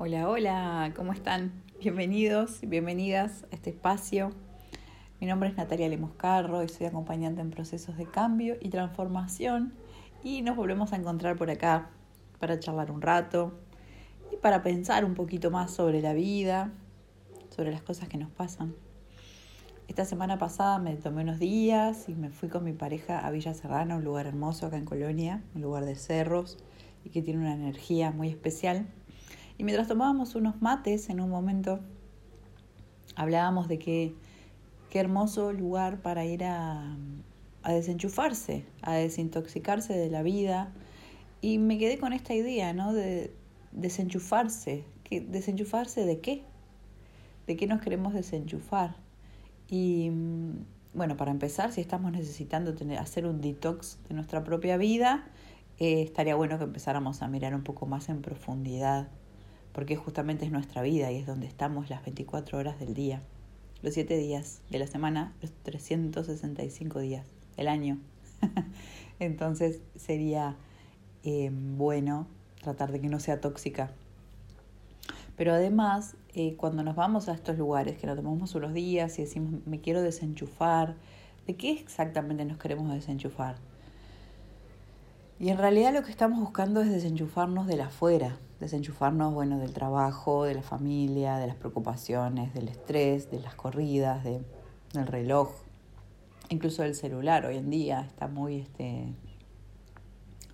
Hola, hola, ¿cómo están? Bienvenidos bienvenidas a este espacio. Mi nombre es Natalia Lemoscarro y soy acompañante en procesos de cambio y transformación y nos volvemos a encontrar por acá para charlar un rato y para pensar un poquito más sobre la vida, sobre las cosas que nos pasan. Esta semana pasada me tomé unos días y me fui con mi pareja a Villa Serrana, un lugar hermoso acá en Colonia, un lugar de cerros y que tiene una energía muy especial y mientras tomábamos unos mates en un momento, hablábamos de que qué hermoso lugar para ir a, a desenchufarse, a desintoxicarse de la vida. Y me quedé con esta idea, ¿no? De desenchufarse. ¿Que, ¿Desenchufarse de qué? ¿De qué nos queremos desenchufar? Y bueno, para empezar, si estamos necesitando hacer un detox de nuestra propia vida, eh, estaría bueno que empezáramos a mirar un poco más en profundidad porque justamente es nuestra vida y es donde estamos las 24 horas del día, los 7 días de la semana, los 365 días del año. Entonces sería eh, bueno tratar de que no sea tóxica. Pero además, eh, cuando nos vamos a estos lugares, que nos tomamos unos días y decimos, me quiero desenchufar, ¿de qué exactamente nos queremos desenchufar? Y en realidad lo que estamos buscando es desenchufarnos de la afuera, desenchufarnos, bueno, del trabajo, de la familia, de las preocupaciones, del estrés, de las corridas, de, del reloj, incluso del celular. Hoy en día está muy, este,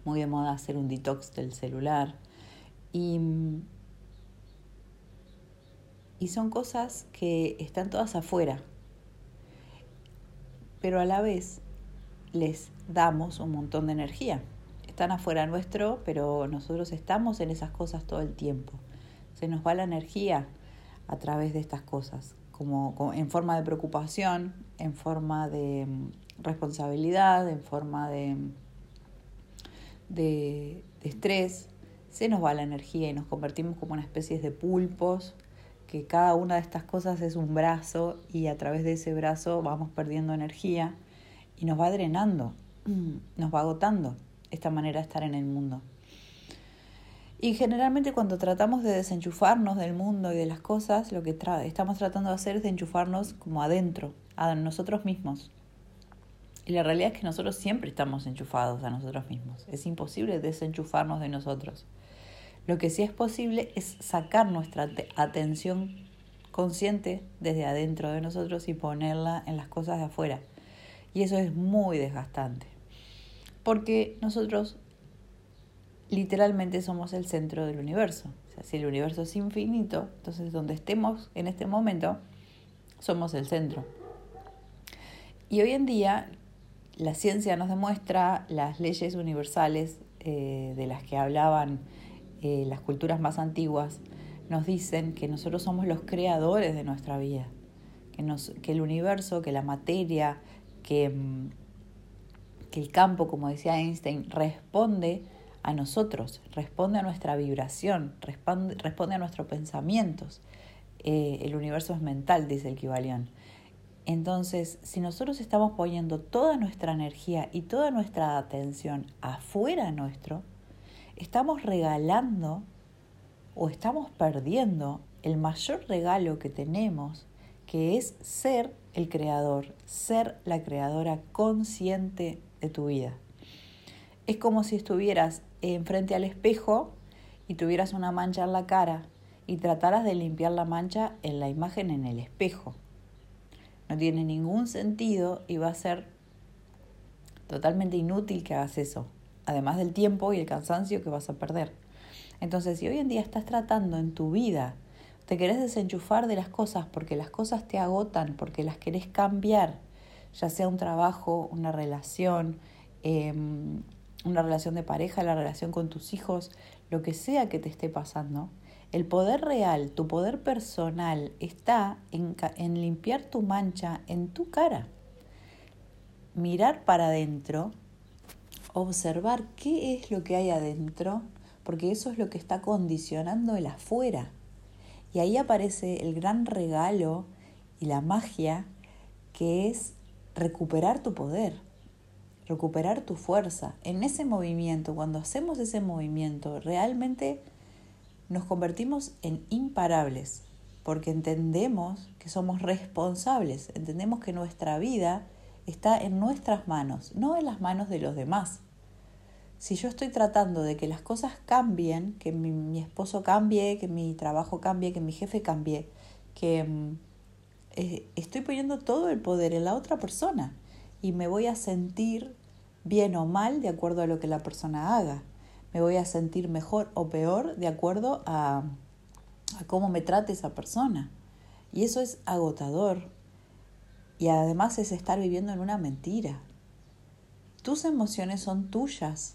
muy de moda hacer un detox del celular. Y, y son cosas que están todas afuera, pero a la vez les damos un montón de energía están afuera nuestro, pero nosotros estamos en esas cosas todo el tiempo. Se nos va la energía a través de estas cosas, como, en forma de preocupación, en forma de mm, responsabilidad, en forma de, de, de estrés. Se nos va la energía y nos convertimos como una especie de pulpos que cada una de estas cosas es un brazo y a través de ese brazo vamos perdiendo energía y nos va drenando, nos va agotando esta manera de estar en el mundo. Y generalmente cuando tratamos de desenchufarnos del mundo y de las cosas, lo que estamos tratando de hacer es de enchufarnos como adentro, a nosotros mismos. Y la realidad es que nosotros siempre estamos enchufados a nosotros mismos. Es imposible desenchufarnos de nosotros. Lo que sí es posible es sacar nuestra atención consciente desde adentro de nosotros y ponerla en las cosas de afuera. Y eso es muy desgastante porque nosotros literalmente somos el centro del universo. Si el universo es infinito, entonces donde estemos en este momento, somos el centro. Y hoy en día la ciencia nos demuestra las leyes universales eh, de las que hablaban eh, las culturas más antiguas, nos dicen que nosotros somos los creadores de nuestra vida, que, nos, que el universo, que la materia, que mm, que el campo, como decía Einstein, responde a nosotros, responde a nuestra vibración, responde, responde a nuestros pensamientos. Eh, el universo es mental, dice el Kibalión. Entonces, si nosotros estamos poniendo toda nuestra energía y toda nuestra atención afuera nuestro, estamos regalando o estamos perdiendo el mayor regalo que tenemos, que es ser el creador, ser la creadora consciente tu vida. Es como si estuvieras enfrente al espejo y tuvieras una mancha en la cara y trataras de limpiar la mancha en la imagen en el espejo. No tiene ningún sentido y va a ser totalmente inútil que hagas eso, además del tiempo y el cansancio que vas a perder. Entonces, si hoy en día estás tratando en tu vida, te querés desenchufar de las cosas porque las cosas te agotan, porque las querés cambiar, ya sea un trabajo, una relación, em, una relación de pareja, la relación con tus hijos, lo que sea que te esté pasando, el poder real, tu poder personal está en, en limpiar tu mancha en tu cara. Mirar para adentro, observar qué es lo que hay adentro, porque eso es lo que está condicionando el afuera. Y ahí aparece el gran regalo y la magia que es recuperar tu poder, recuperar tu fuerza. En ese movimiento, cuando hacemos ese movimiento, realmente nos convertimos en imparables, porque entendemos que somos responsables, entendemos que nuestra vida está en nuestras manos, no en las manos de los demás. Si yo estoy tratando de que las cosas cambien, que mi, esposo cambie, que mi trabajo cambie, que mi jefe cambie, que mm, eh, estoy poniendo todo el poder en la otra persona y me voy a sentir bien o mal de acuerdo a lo que la persona haga. Me voy a sentir mejor o peor de acuerdo a, a cómo me trate esa persona. Y eso es agotador. Y además es estar viviendo en una mentira. Tus emociones son tuyas.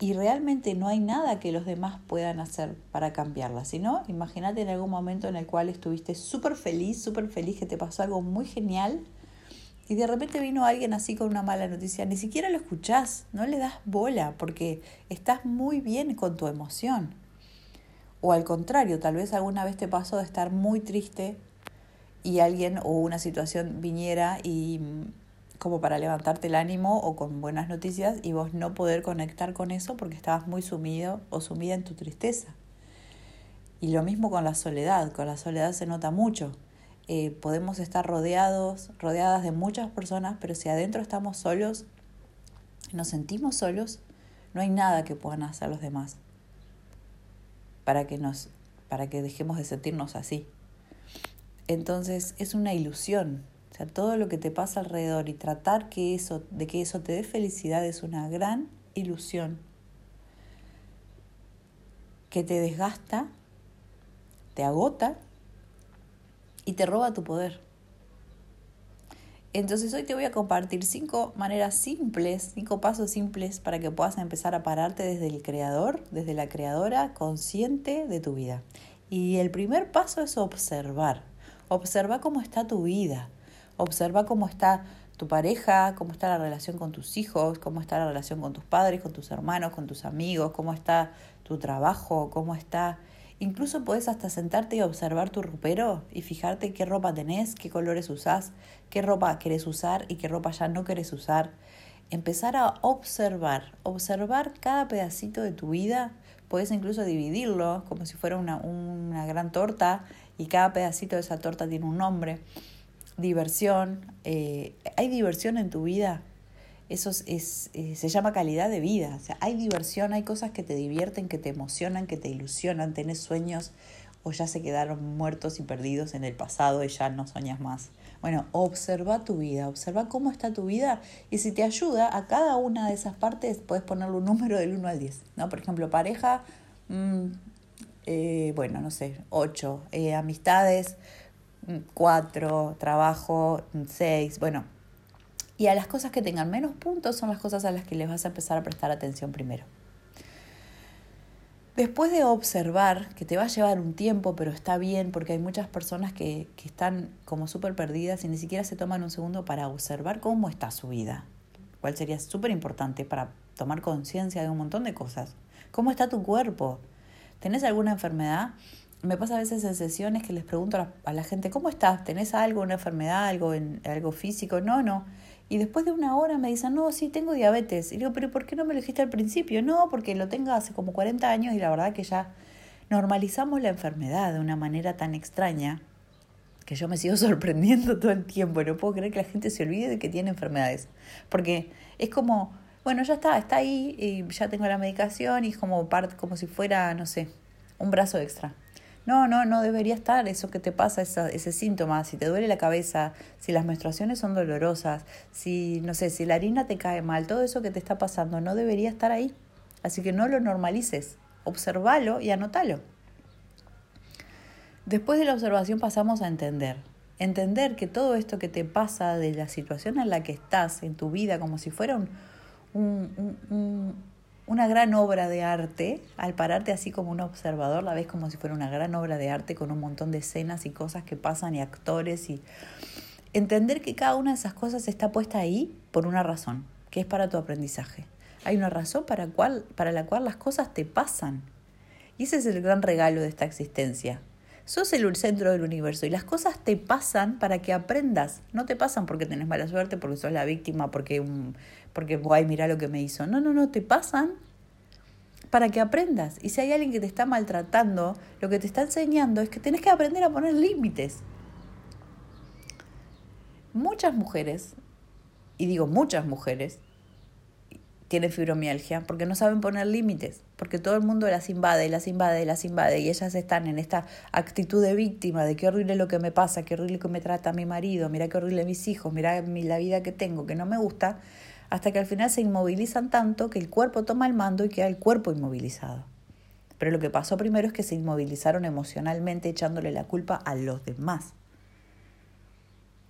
Y realmente no hay nada que los demás puedan hacer para cambiarlas. Si no, imagínate en algún momento en el cual estuviste súper feliz, súper feliz, que te pasó algo muy genial y de repente vino alguien así con una mala noticia, ni siquiera lo escuchás, no le das bola porque estás muy bien con tu emoción. O al contrario, tal vez alguna vez te pasó de estar muy triste y alguien o una situación viniera y como para levantarte el ánimo o con buenas noticias y vos no poder conectar con eso porque estabas muy sumido o sumida en tu tristeza. Y lo mismo con la soledad, con la soledad se nota mucho. Eh, podemos estar rodeados, rodeadas de muchas personas, pero si adentro estamos solos, nos sentimos solos, no hay nada que puedan hacer los demás para que nos para que dejemos de sentirnos así. Entonces es una ilusión, o sea, todo lo que te pasa alrededor y tratar que eso de que eso te dé felicidad es una gran ilusión que te desgasta, te agota y te roba tu poder. Entonces hoy te voy a compartir cinco maneras simples, cinco pasos simples para que puedas empezar a pararte desde el creador, desde la creadora consciente de tu vida. Y el primer paso es observar. Observa cómo está tu vida. Observa cómo está tu pareja, cómo está la relación con tus hijos, cómo está la relación con tus padres, con tus hermanos, con tus amigos, cómo está tu trabajo, cómo está Incluso puedes hasta sentarte y observar tu ropero y fijarte qué ropa tenés, qué colores usás, qué ropa querés usar y qué ropa ya no querés usar. Empezar a observar, observar cada pedacito de tu vida. Puedes incluso dividirlo como si fuera una, una gran torta y cada pedacito de esa torta tiene un nombre. Diversión. Eh, ¿Hay diversión en tu vida? eso es, eh, se llama calidad de vida. O sea, hay diversión, hay cosas que te divierten, que te emocionan, que te ilusionan, tenés sueños o ya se quedaron muertos y perdidos en el pasado y ya no soñas más. Bueno, observa tu vida, observa cómo está tu vida y si te ayuda a cada una de esas partes puedes ponerle un número del 1 al 10. ¿no? Por ejemplo, pareja, mm, eh, bueno, no sé, 8, eh, amistades, 4, mm, trabajo, 6, bueno, y a las cosas que tengan menos puntos son las cosas a las que les vas a empezar a prestar atención primero. Después de observar, que te va a llevar un tiempo, pero está bien porque hay muchas personas que, que están como súper perdidas y ni siquiera se toman un segundo para observar cómo está su vida, cual sería súper importante para tomar conciencia de un montón de cosas. ¿Cómo está tu cuerpo? ¿Tenés alguna enfermedad? Me pasa a veces en sesiones que les pregunto a la, gente, ¿cómo estás? ¿Tenés algo, una enfermedad, algo, en, algo físico? No, no. Y después de una hora me dicen, no, sí, tengo diabetes. Y digo, pero ¿por qué no me lo dijiste al principio? No, porque lo tengo hace como 40 años y la verdad que ya normalizamos la enfermedad de una manera tan extraña que yo me sigo sorprendiendo todo el tiempo. No puedo creer que la gente se olvide de que tiene enfermedades. Porque es como, bueno, ya está, está ahí y ya tengo la medicación y es como, parte, como si fuera, no sé, un brazo extra. No, no, no debería estar eso que te pasa, ese síntoma, si te duele la cabeza, si las menstruaciones son dolorosas, si, no sé, si la harina te cae mal, todo eso que te está pasando no debería estar ahí. Así que no lo normalices, observalo y anótalo. Después de la observación pasamos a entender. Entender que todo esto que te pasa de la situación en la que estás en tu vida, como si fuera un, un una gran obra de arte, al pararte así como un observador, la ves como si fuera una gran obra de arte con un montón de escenas y cosas que pasan y actores y entender que cada una de esas cosas está puesta ahí por una razón, que es para tu aprendizaje. Hay una razón para, para la cual las cosas te pasan. Y ese es el gran regalo de esta existencia. Sos el centro del universo y las cosas te pasan para que aprendas. No te pasan porque tenés mala suerte, porque sos la víctima, porque porque, ay, mira lo que me hizo. No, no, no, te pasan para que aprendas. Y si hay alguien que te está maltratando, lo que te está enseñando es que tienes que aprender a poner límites. Muchas mujeres, y digo muchas mujeres, tienen fibromialgia porque no saben poner límites, porque todo el mundo las invade, las invade, las invade y ellas están en esta actitud de víctima, de qué horrible lo que me pasa, qué horrible que me trata mi marido, mira qué horrible mis hijos, mira la vida que tengo, que no me gusta, hasta que al final se inmovilizan tanto que el cuerpo toma el mando y queda el cuerpo inmovilizado. Pero lo que pasó primero es que se inmovilizaron emocionalmente echándole la culpa a los demás.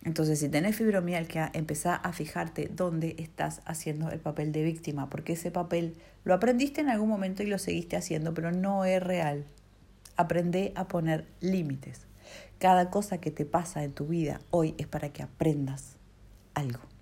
Entonces, si tenés fibromialgia, empezá a fijarte dónde estás haciendo el papel de víctima, porque ese papel lo aprendiste en algún momento y lo seguiste haciendo, pero no es real. Aprende a poner límites. Cada cosa que te pasa en tu vida hoy es para que aprendas algo.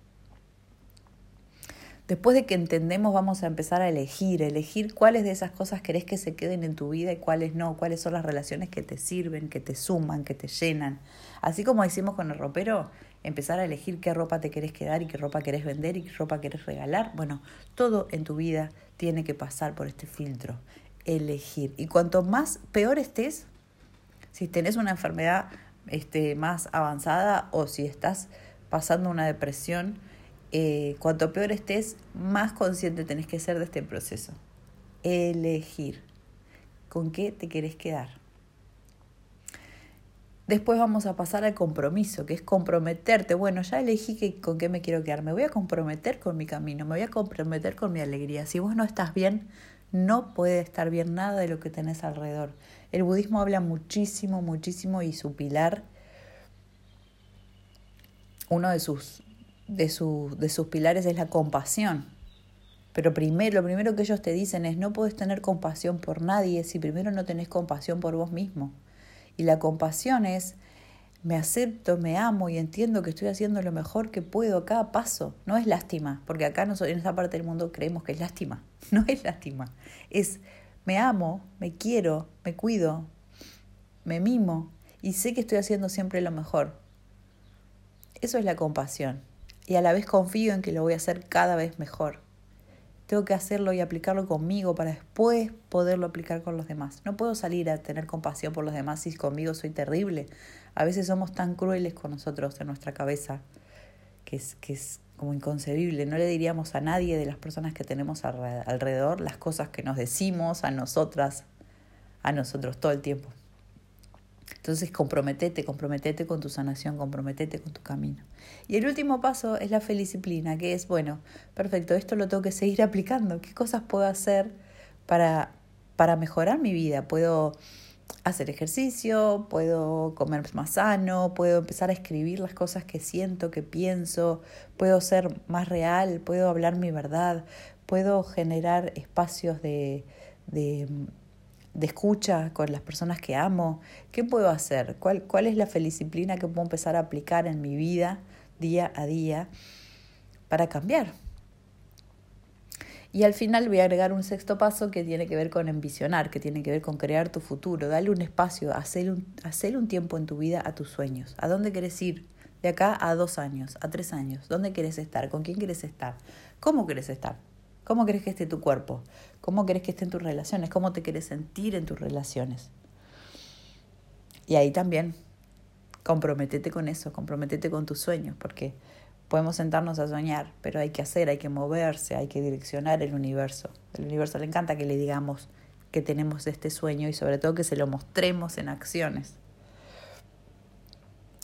Después de que entendemos, vamos a empezar a elegir, elegir cuáles de esas cosas querés que se queden en tu vida y cuáles no, cuáles son las relaciones que te sirven, que te suman, que te llenan. Así como hicimos con el ropero, empezar a elegir qué ropa te querés quedar y qué ropa querés vender y qué ropa querés regalar. Bueno, todo en tu vida tiene que pasar por este filtro, elegir. Y cuanto más peor estés, si tenés una enfermedad este, más avanzada o si estás pasando una depresión, eh, cuanto peor estés, más consciente tenés que ser de este proceso. Elegir con qué te querés quedar. Después vamos a pasar al compromiso, que es comprometerte. Bueno, ya elegí que, con qué me quiero quedar. Me voy a comprometer con mi camino, me voy a comprometer con mi alegría. Si vos no estás bien, no puede estar bien nada de lo que tenés alrededor. El budismo habla muchísimo, muchísimo y su pilar, uno de sus de, su, de sus pilares es la compasión. Pero primero, lo primero que ellos te dicen es no puedes tener compasión por nadie si primero no tenés compasión por vos mismo. Y la compasión es me acepto, me amo y entiendo que estoy haciendo lo mejor que puedo a cada paso. No es lástima, porque acá nosotros, en esta parte del mundo creemos que es lástima. No es lástima. Es me amo, me quiero, me cuido, me mimo y sé que estoy haciendo siempre lo mejor. Eso es la compasión y a la vez confío en que lo voy a hacer cada vez mejor. Tengo que hacerlo y aplicarlo conmigo para después poderlo aplicar con los demás. No puedo salir a tener compasión por los demás si conmigo soy terrible. A veces somos tan crueles con nosotros en nuestra cabeza que es, que es como inconcebible. No le diríamos a nadie de las personas que tenemos alrededor las cosas que nos decimos a nosotras, a nosotros todo el tiempo. Entonces comprometete, comprometete con tu sanación, comprometete con tu camino. Y el último paso es la felicíplina, que es, bueno, perfecto, esto lo tengo que seguir aplicando. ¿Qué cosas puedo hacer para, para mejorar mi vida? Puedo hacer ejercicio, puedo comer más sano, puedo empezar a escribir las cosas que siento, que pienso, puedo ser más real, puedo hablar mi verdad, puedo generar espacios de, de de escucha con las personas que amo? ¿Qué puedo hacer? ¿Cuál, cuál es la felicíplina que puedo empezar a aplicar en mi vida día a día para cambiar? Y al final voy a agregar un sexto paso que tiene que ver con envisionar, que tiene que ver con crear tu futuro, darle un espacio, hacer un, hacer un tiempo en tu vida a tus sueños. ¿A dónde quieres ir? De acá a dos años, a tres años. ¿Dónde quieres estar? ¿Con quién quieres estar? ¿Cómo quieres estar? ¿Cómo querés que esté tu cuerpo? ¿Cómo querés que estén tus relaciones? ¿Cómo te quieres sentir en tus relaciones? Y ahí también, comprometete con eso, comprometete con tus sueños, porque podemos sentarnos a soñar, pero hay que hacer, hay que moverse, hay que direccionar el universo. El universo le encanta que le digamos que tenemos este sueño y sobre todo que se lo mostremos en acciones.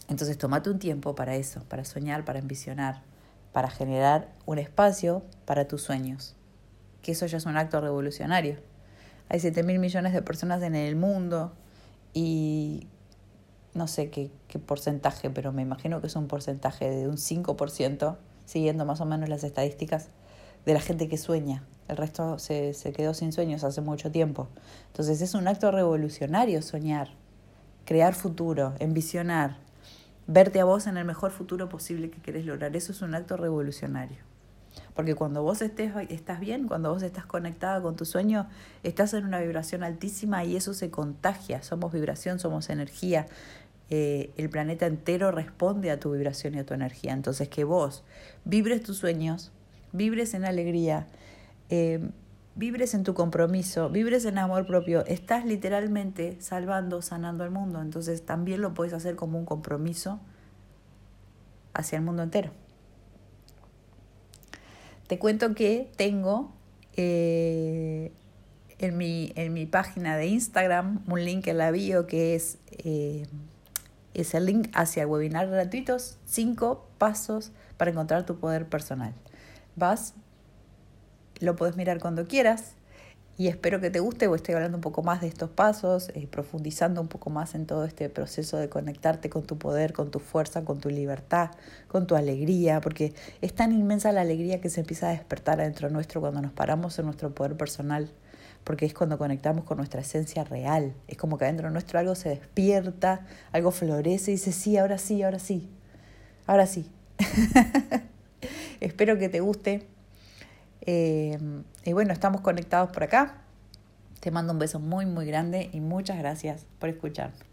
Entonces, tomate un tiempo para eso, para soñar, para ambicionar, para generar un espacio para tus sueños, que eso ya es un acto revolucionario. Hay 7 mil millones de personas en el mundo y no sé qué, qué, porcentaje, pero me imagino que es un porcentaje de un 5%, siguiendo más o menos las estadísticas, de la gente que sueña. El resto se, se quedó sin sueños hace mucho tiempo. Entonces es un acto revolucionario soñar, crear futuro, envisionar, verte a vos en el mejor futuro posible que querés lograr. Eso es un acto revolucionario. Porque cuando vos estés, estás bien, cuando vos estás conectada con tu sueño, estás en una vibración altísima y eso se contagia. Somos vibración, somos energía. Eh, el planeta entero responde a tu vibración y a tu energía. Entonces que vos vibres tus sueños, vibres en alegría, eh, vibres en tu compromiso, vibres en amor propio, estás literalmente salvando, sanando al mundo. Entonces también lo puedes hacer como un compromiso hacia el mundo entero. Te cuento que tengo eh, en, mi, en mi página de Instagram un link en la bio que es, eh, es el link hacia webinars gratuitos, cinco pasos para encontrar tu poder personal. Vas, lo puedes mirar cuando quieras. Y espero que te guste o estoy hablando un poco más de estos pasos, eh, profundizando un poco más en todo este proceso de conectarte con tu poder, con tu fuerza, con tu libertad, con tu alegría, porque es tan inmensa la alegría que se empieza a despertar adentro nuestro cuando nos paramos en nuestro poder personal, porque es cuando conectamos con nuestra esencia real, es como que adentro nuestro algo se despierta, algo florece y dice, sí, ahora sí, ahora sí, ahora sí. espero que te guste eh, y bueno, estamos conectados por acá. Te mando un beso muy, muy grande y muchas gracias por escucharme.